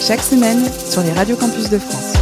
Chaque semaine sur les radios campus de France.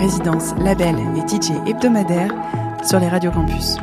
Résidence label et DJ hebdomadaire sur les radios campus.